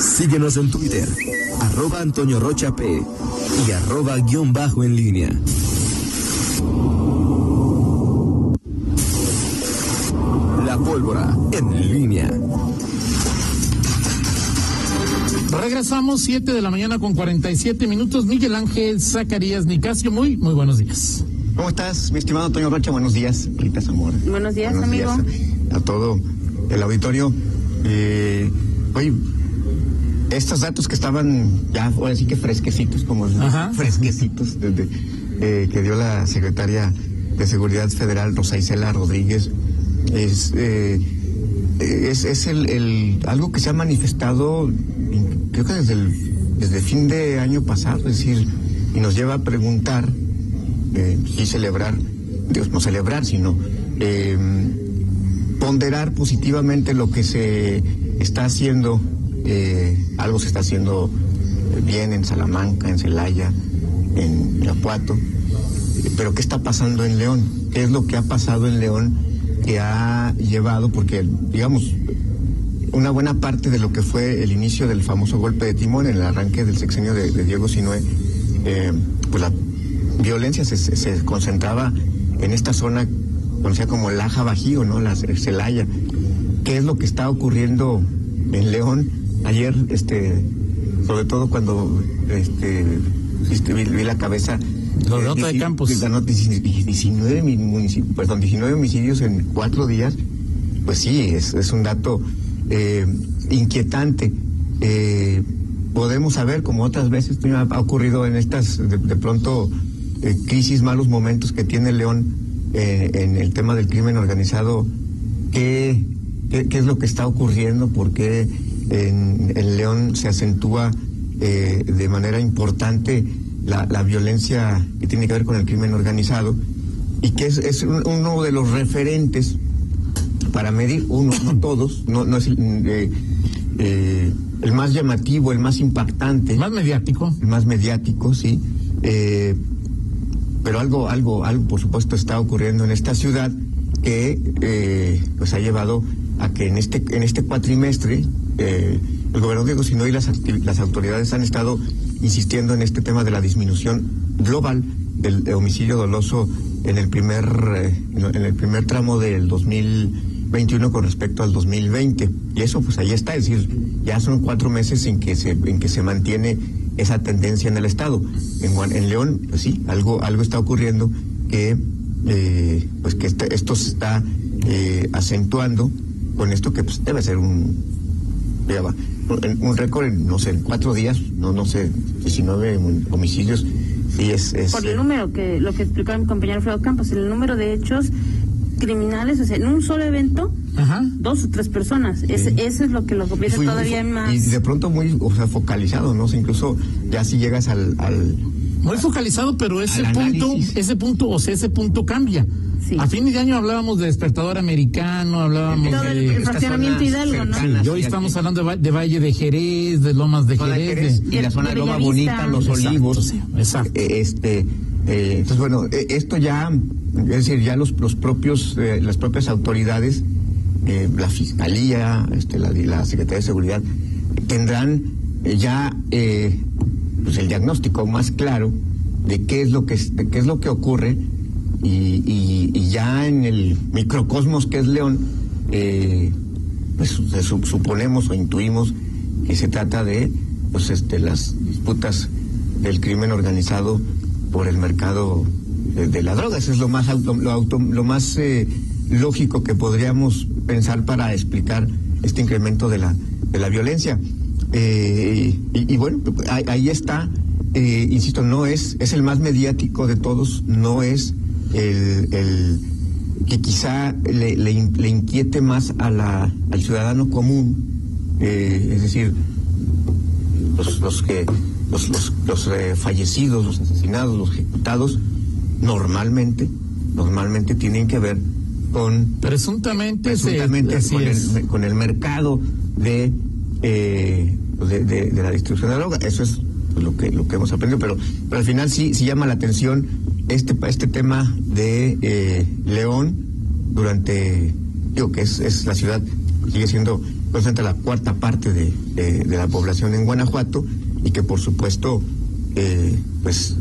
Síguenos en Twitter, arroba Antonio Rocha P y arroba guion bajo en línea. La pólvora en línea. Regresamos 7 de la mañana con 47 minutos. Miguel Ángel Zacarías Nicasio, muy, muy buenos días. ¿Cómo estás, mi estimado Antonio Rocha? Buenos días, Rita Zamora. Buenos días, amigo. a todo el auditorio. Eh, oye, estos datos que estaban ya, ahora sí que fresquecitos, como fresquecitos, desde, eh, que dio la secretaria de Seguridad Federal, Rosa Isela Rodríguez, es, eh, es, es el, algo que se ha manifestado, creo que desde el desde fin de año pasado, es decir, y nos lleva a preguntar eh, y celebrar, Dios, no celebrar, sino eh, ponderar positivamente lo que se está haciendo, eh, algo se está haciendo bien en Salamanca, en Celaya, en Irapuato, pero ¿qué está pasando en León? ¿Qué es lo que ha pasado en León que ha llevado, porque digamos, una buena parte de lo que fue el inicio del famoso golpe de timón, en el arranque del sexenio de, Diego Sinue, eh, pues la violencia se, se, concentraba en esta zona conocida como Laja Bajío, ¿no? La Celaya. ¿Qué es lo que está ocurriendo en León? Ayer, este, sobre todo cuando este, este vi, la cabeza Gobernador de Campos. 19, perdón, 19 homicidios en cuatro días. Pues sí, es, es un dato eh, inquietante. Eh, podemos saber, como otras veces ha ocurrido en estas, de, pronto, eh, crisis, malos momentos que tiene León en el tema del crimen organizado, ¿qué, qué, es lo que está ocurriendo? ¿Por qué en, León se acentúa de manera importante la, la, violencia que tiene que ver con el crimen organizado? Y que es, es uno de los referentes para medir, uno, no todos, no, no es eh, eh, el más llamativo, el más impactante. Más mediático. El más mediático, sí. Eh, pero algo, algo, algo, por supuesto, está ocurriendo en esta ciudad que pues ha llevado a que en este, en este cuatrimestre el gobernador Diego Sinoy y las, autoridades han estado insistiendo en este tema de la disminución global del homicidio doloso en el primer en el primer tramo del 2000 21 con respecto al 2020. Y eso pues ahí está, es decir, ya son cuatro meses en que se, en que se mantiene esa tendencia en el Estado. En, en León, pues sí, algo, algo está ocurriendo que, eh, pues que este, esto se está eh, acentuando con esto que pues, debe ser un, un récord, en, no sé, en cuatro días, no, no sé, 19 homicidios. Sí, es, es, Por el número que, lo que explicaba mi compañero Fredo Campos, el número de hechos criminales, o sea, en un solo evento, dos o tres personas. Ese, eso es lo que lo convierte todavía más. Y de pronto muy, o sea, focalizado, ¿no? incluso ya si llegas al, al muy focalizado, pero ese punto, ese punto, o sea, ese punto cambia. A fin de año hablábamos de despertador americano, hablábamos de el fraccionamiento Hidalgo, ¿no? y hoy estamos hablando de, Valle de Jerez, de Lomas de Jerez, y la zona de Loma Bonita, Los Olivos. Exacto. Eh, este, eh, entonces bueno, eh, esto ya es decir, ya los, los propios, eh, las propias autoridades, eh, la Fiscalía, este, la, la Secretaría de Seguridad, tendrán eh, ya pues el diagnóstico más claro de qué es lo que, es lo que ocurre y, ya en el microcosmos que es León, pues suponemos o intuimos que se trata de pues, este, las disputas del crimen organizado por el mercado de, la droga. Eso es lo más, auto, lo, auto, lo más eh, lógico que podríamos pensar para explicar este incremento de la, de la violencia. Eh, y, bueno, ahí, está. Eh, insisto, no es, es el más mediático de todos, no es el, el que quizá le, le, inquiete más a la, al ciudadano común, es decir, los, los que los, los, los fallecidos, los asesinados, los ejecutados, normalmente, normalmente tienen que ver con presuntamente, con, el, mercado de, eh, de, la distribución de droga. Eso es lo que lo que hemos aprendido, pero, pero al final sí, sí llama la atención este este tema de eh, León durante digo que es, es la ciudad sigue siendo la cuarta parte de, de, la población en Guanajuato y que por supuesto eh, pues,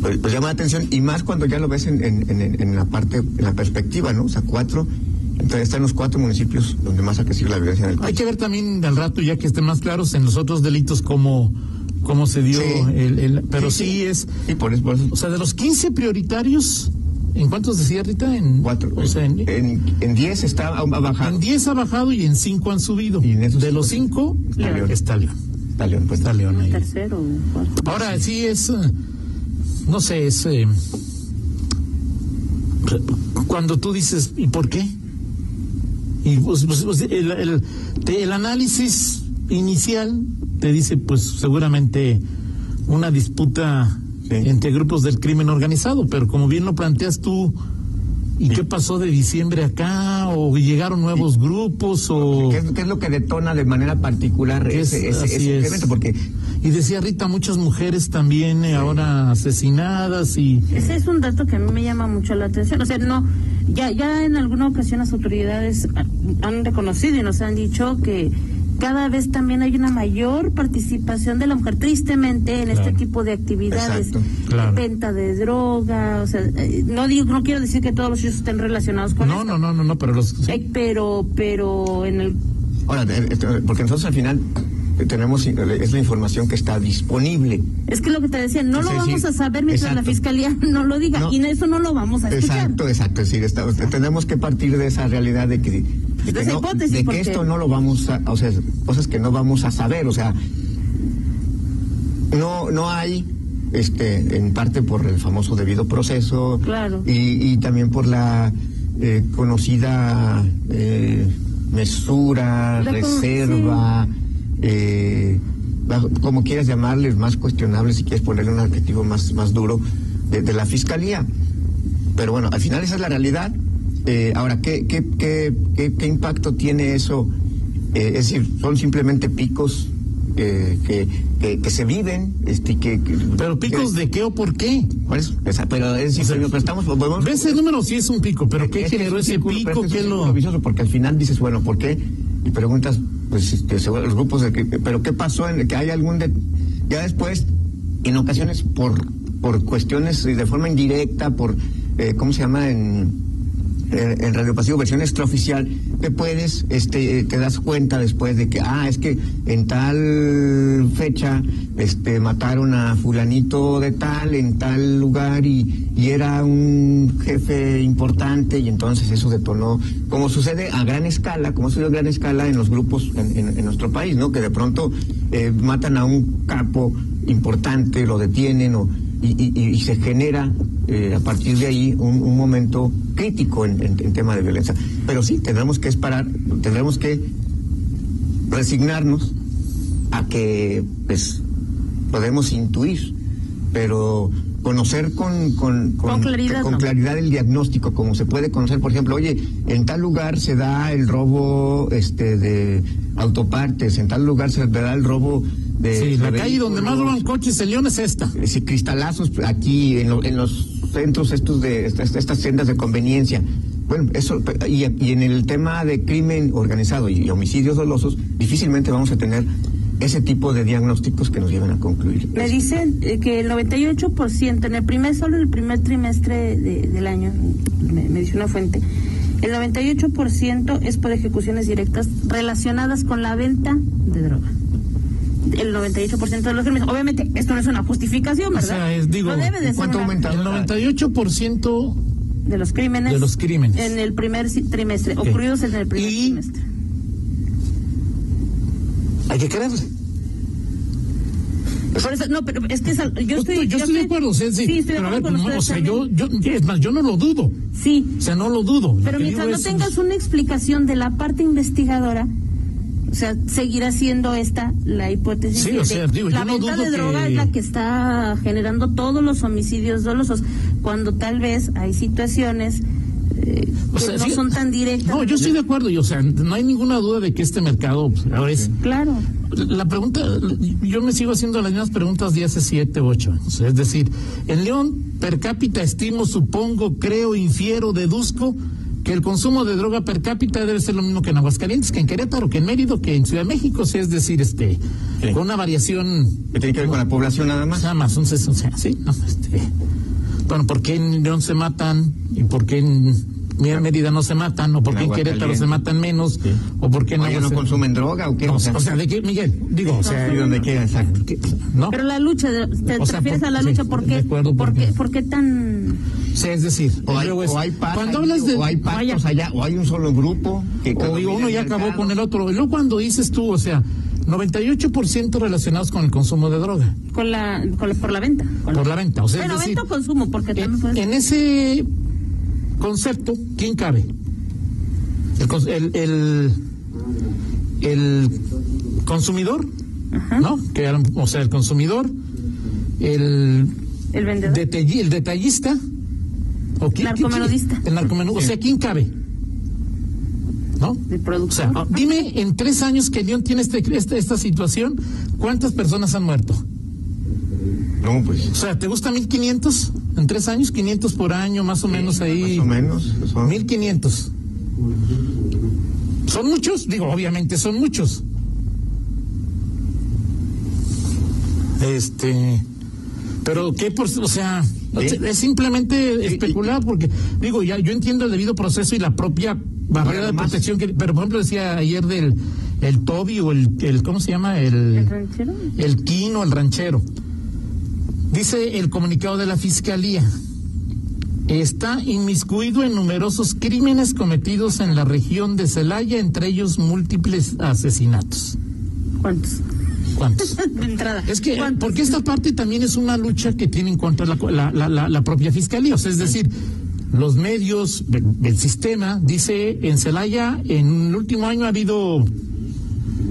pues, pues, llama la atención y más cuando ya lo ves en, en, en, la parte, en la perspectiva, ¿no? O sea, cuatro, entonces están los cuatro municipios donde más ha crecido la violencia en el país. Hay que ver también al rato, ya que estén más claros, en los otros delitos cómo, cómo se dio el, el, Pero sí, es... Sí, por eso, O sea, de los 15 prioritarios... ¿En cuántos decía Rita? En cuatro. O sea, en, en, diez está ha bajado. En diez ha bajado y en cinco han subido. Y de los cinco está León. Está León. Está León, pues. Está León ahí. Tercero. Ahora sí es, no sé, es eh, cuando tú dices ¿y por qué? Y pues, pues, pues el, el, el análisis inicial te dice, pues seguramente una disputa entre grupos del crimen organizado, pero como bien lo planteas tú, ¿y qué pasó de diciembre acá? ¿O llegaron nuevos grupos? o ¿Qué es, lo que detona de manera particular ese, ese, Porque y decía Rita, muchas mujeres también eh, ahora asesinadas y... Ese es un dato que a mí me llama mucho la atención. O sea, no, ya, ya en alguna ocasión las autoridades han reconocido y nos han dicho que cada vez también hay una mayor participación de la mujer, tristemente, en este tipo de actividades, venta de droga, o sea, eh, no digo, no quiero decir que todos los hechos estén relacionados con no, No, no, no, no, pero los... Eh, pero, pero en el... Ahora, porque nosotros al final tenemos es la información que está disponible. Es que lo que te decía, no lo vamos a saber mientras la fiscalía no lo diga y eso no lo vamos a escuchar. Exacto, exacto, es decir, tenemos que partir de esa realidad de que de, que esto no lo vamos a, o sea, cosas que no vamos a saber, o sea, no no hay este en parte por el famoso debido proceso claro. y, y también por la eh, conocida eh, mesura, reserva, eh, como quieras llamarles, más cuestionables, si quieres ponerle un adjetivo más, más duro, de, la fiscalía. Pero bueno, al final esa es la realidad. Eh, ahora, ¿qué, qué, qué, qué, impacto tiene eso? Eh, es decir, son simplemente picos que, que, se viven. Este, que, ¿Pero picos de qué o por qué? pero es decir, pero estamos, ¿Ves el número? Sí es un pico, pero ¿qué generó ese pico? ¿Qué lo...? Porque al final dices, bueno, ¿por qué? Y preguntas, pues este, los grupos de pero qué pasó en que hay algún de, ya después en ocasiones por por cuestiones de forma indirecta por eh, cómo se llama en en Radio Pasivo, versión extraoficial, te puedes, este, te das cuenta después de que, ah, es que en tal fecha, este, mataron a fulanito de tal, en tal lugar, y, y era un jefe importante, y entonces eso detonó, como sucede a gran escala, como sucede a gran escala en los grupos en, en, nuestro país, ¿no? Que de pronto eh, matan a un capo importante, lo detienen, o, y, y, y se genera eh, a partir de ahí un, un momento crítico en, en, tema de violencia. Pero sí, tendremos que esperar, tendremos que resignarnos a que pues podemos intuir, pero conocer con, con, con, claridad, con claridad, el diagnóstico, como se puede conocer, por ejemplo, oye, en tal lugar se da el robo este de autopartes, en tal lugar se da el robo de... Sí, la calle donde más roban coches el León es esta. Sí, cristalazos aquí en, en los centros estos de estas, estas sendas de conveniencia. Bueno, eso, y, y, en el tema de crimen organizado y, homicidios dolosos, difícilmente vamos a tener ese tipo de diagnósticos que nos lleven a concluir. Me dicen eh, que el 98%, en el primer, solo en el primer trimestre del año, me, me dice una fuente, el 98% es por ejecuciones directas relacionadas con la venta de droga el 98% de los crímenes. Obviamente, esto no es una justificación, ¿verdad? O sea, es, digo, debe de ¿cuánto aumenta? El 98% de los crímenes. De los crímenes. En el primer trimestre, ocurridos en el primer trimestre. Hay que creerle. no, pero es que yo estoy, yo, estoy de acuerdo, sí, sí, estoy pero de acuerdo o sea, yo, yo, es más, yo no lo dudo. Sí. O sea, no lo dudo. Pero mientras no tengas una explicación de la parte investigadora, o sea, seguirá siendo esta la hipótesis. Sí, o sea, digo, la venta de droga es la que está generando todos los homicidios dolosos, cuando tal vez hay situaciones eh, que no son tan directas. No, yo estoy de acuerdo, y, o sea, no hay ninguna duda de que este mercado pues, ahora es. Claro. La pregunta, yo me sigo haciendo las mismas preguntas de hace siete, ocho años. Es decir, en León, per cápita estimo, supongo, creo, infiero, deduzco que el consumo de droga per cápita debe ser lo mismo que en Aguascalientes, que en Querétaro, que en Mérida, que en Ciudad de México, sea, es decir, este, con una variación. ¿Que tiene que ver con la población nada más? Nada más, un, o sea, sí, no, este, bueno, ¿por qué en León se matan y por qué en Mérida no se matan, o por qué en Querétaro se matan menos, o por qué no. no consumen droga o qué? o, sea, de qué, Miguel, digo, o sea. ¿Y dónde queda? Exacto. ¿no? Pero la lucha, ¿te, refieres a la lucha? ¿Por qué, por, qué, ¿Por qué tan.? Sí, es decir, o hay, o hay cuando hablas de, o hay pactos allá, o hay un solo grupo que o uno ya acabó con el otro. Y luego cuando dices tú, o sea, 98% relacionados con el consumo de droga. Con la, con la por la venta. por la, venta, o sea, Pero venta o consumo, porque en, en ese concepto, ¿quién cabe? El, el, el, consumidor, ¿no? Que, o sea, el consumidor, el, el vendedor, el detallista, o quién, narcomenudista. el narcomenudista, o sea, ¿quién cabe? ¿No? O sea, dime en tres años que León tiene este, este, esta situación, ¿cuántas personas han muerto? No, pues. O sea, ¿te gusta 1500? En tres años, 500 por año, más o menos ahí. Más o menos. Son... 1500. ¿Son muchos? Digo, obviamente son muchos. Este. Pero, ¿qué por.? O sea, es simplemente especular, porque, digo, ya yo entiendo el debido proceso y la propia barrera de protección que. Pero, por ejemplo, decía ayer del el Toby o el, el. ¿Cómo se llama? El. ¿El ranchero? El Quino, el ranchero Dice el comunicado de la Fiscalía, está inmiscuido en numerosos crímenes cometidos en la región de Celaya, entre ellos múltiples asesinatos. ¿Cuántos? ¿Cuántos? de entrada. Es que, porque esta parte también es una lucha que tiene en contra la, la, la, propia Fiscalía, o sea, es decir, los medios, el sistema, dice en Celaya, en el último año ha habido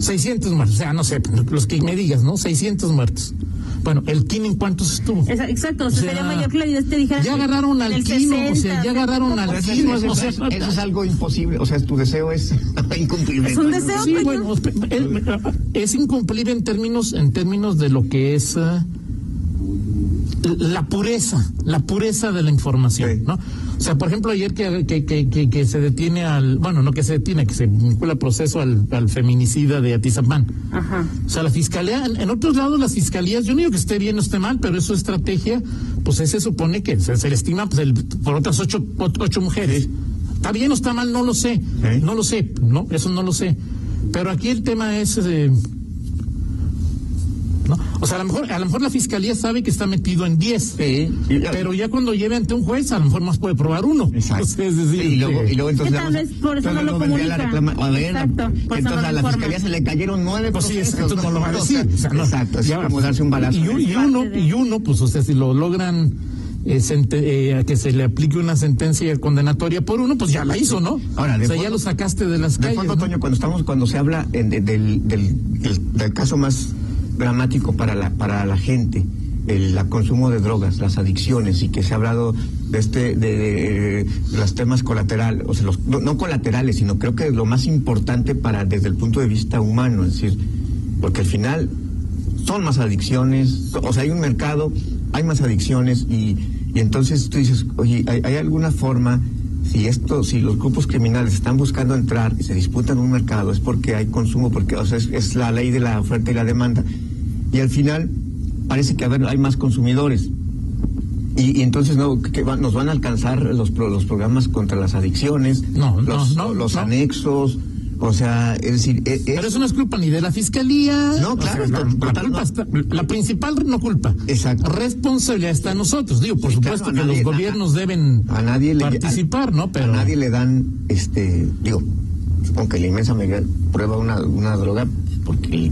600 muertos, o sea, no sé, los que me digas, ¿no? 600 muertos. Bueno, ¿el Kino en cuántos estuvo? Exacto, o sea, sería mayor claridad te dijera. Ya agarraron al Kino, o sea, ya agarraron al Kino. Eso, eso, es algo imposible, o sea, tu deseo es incumplible. Es un deseo. Sí, bueno, es incumplible en términos, en términos de lo que es. Uh, la pureza, la pureza de la información, ¿no? O sea, por ejemplo, ayer que, que, que, que, se detiene al, bueno, no que se detiene, que se vincula proceso al, al feminicida de Atizapán. Ajá. O sea, la fiscalía, en, otros lados las fiscalías, yo no digo que esté bien o esté mal, pero eso estrategia, pues se supone que se, le estima pues, el, por otras ocho, ocho mujeres. ¿Está bien o está mal? No lo sé. No lo sé, no, eso no lo sé. Pero aquí el tema es... Eh, o sea, a lo mejor, a lo mejor la fiscalía sabe que está metido en 10, pero ya cuando lleve ante un juez, a lo mejor más puede probar uno. Exacto. es decir, y luego, y luego entonces. Tal vez por eso no lo comunica. A ver, Exacto. entonces a la fiscalía se le cayeron nueve pues sí, esto no lo va a decir. exacto, es como darse un balazo. Y, y, uno, y uno, pues, o sea, si lo logran eh, eh, que se le aplique una sentencia condenatoria por uno, pues ya la hizo, ¿no? Ahora, o sea, ya lo sacaste de las de calles. Fondo, Toño, cuando estamos, cuando se habla del, del, del, caso más dramático para la, para la gente, el, consumo de drogas, las adicciones, y que se ha hablado de este, de, los temas colaterales, o sea, los, no, colaterales, sino creo que lo más importante para, desde el punto de vista humano, es decir, porque al final son más adicciones, o sea, hay un mercado, hay más adicciones, y, y entonces tú dices, oye, ¿hay, ¿hay alguna forma si esto, si los grupos criminales están buscando entrar y se disputan un mercado, es porque hay consumo, porque o sea, es, es, la ley de la oferta y la demanda y al final parece que hay más consumidores. Y, entonces no que nos van a alcanzar los, los programas contra las adicciones, no, los, no, los anexos, o sea, es decir... E, Pero eso no es culpa ni de la fiscalía. No, claro. la, principal no culpa. Exacto. Responsabilidad está en nosotros. Digo, por supuesto que los gobiernos deben a nadie participar, ¿no? Pero... A nadie le dan, este, digo, supongo que la inmensa mayoría prueba una, una droga porque,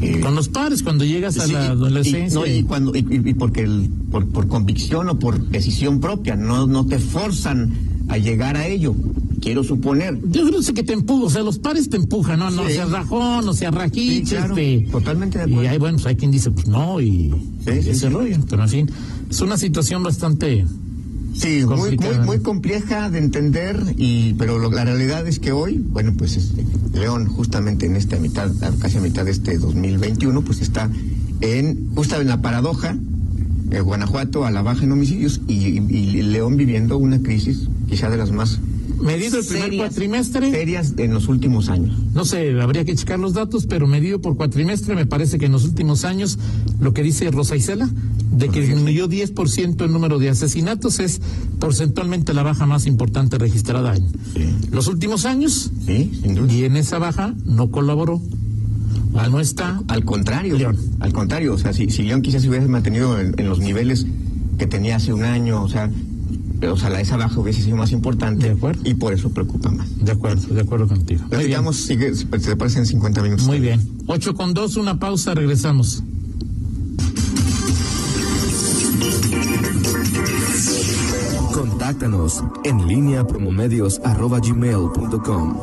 eh, con los padres cuando llegas a la adolescencia y, cuando y, porque el, por, por, convicción o por decisión propia no no te forzan a llegar a ello quiero suponer. Yo creo que te empuja o sea los padres te empujan no no seas rajón no seas rajiche este, totalmente de acuerdo. y hay bueno pues hay quien dice pues no y ese rollo pero en fin es una situación bastante Sí, muy, muy, muy compleja de entender, y pero la realidad es que hoy, bueno, pues este, León, justamente en esta mitad, casi a mitad de este 2021, pues está en, justo en la paradoja, Guanajuato a la baja en homicidios y, León viviendo una crisis quizá de las más Medido el primer cuatrimestre. Ferias en los últimos años. No sé, habría que checar los datos, pero medido por cuatrimestre, me parece que en los últimos años, lo que dice Rosa Isela, de que disminuyó 10% el número de asesinatos, es porcentualmente la baja más importante registrada en los últimos años. Sí, sin duda. Y en esa baja no colaboró. O no está. Al contrario. León. Al contrario, o sea, si, si León quizás se hubiese mantenido en, en los niveles que tenía hace un año, o sea, o sea, la esa baja hubiese sido más importante. De acuerdo. Y por eso preocupa más. De acuerdo, de acuerdo contigo. Digamos, sigue, se parecen 50 minutos. Muy bien. 8 con 2, una pausa, regresamos. Contáctanos en línea promomedios arroba gmail.com.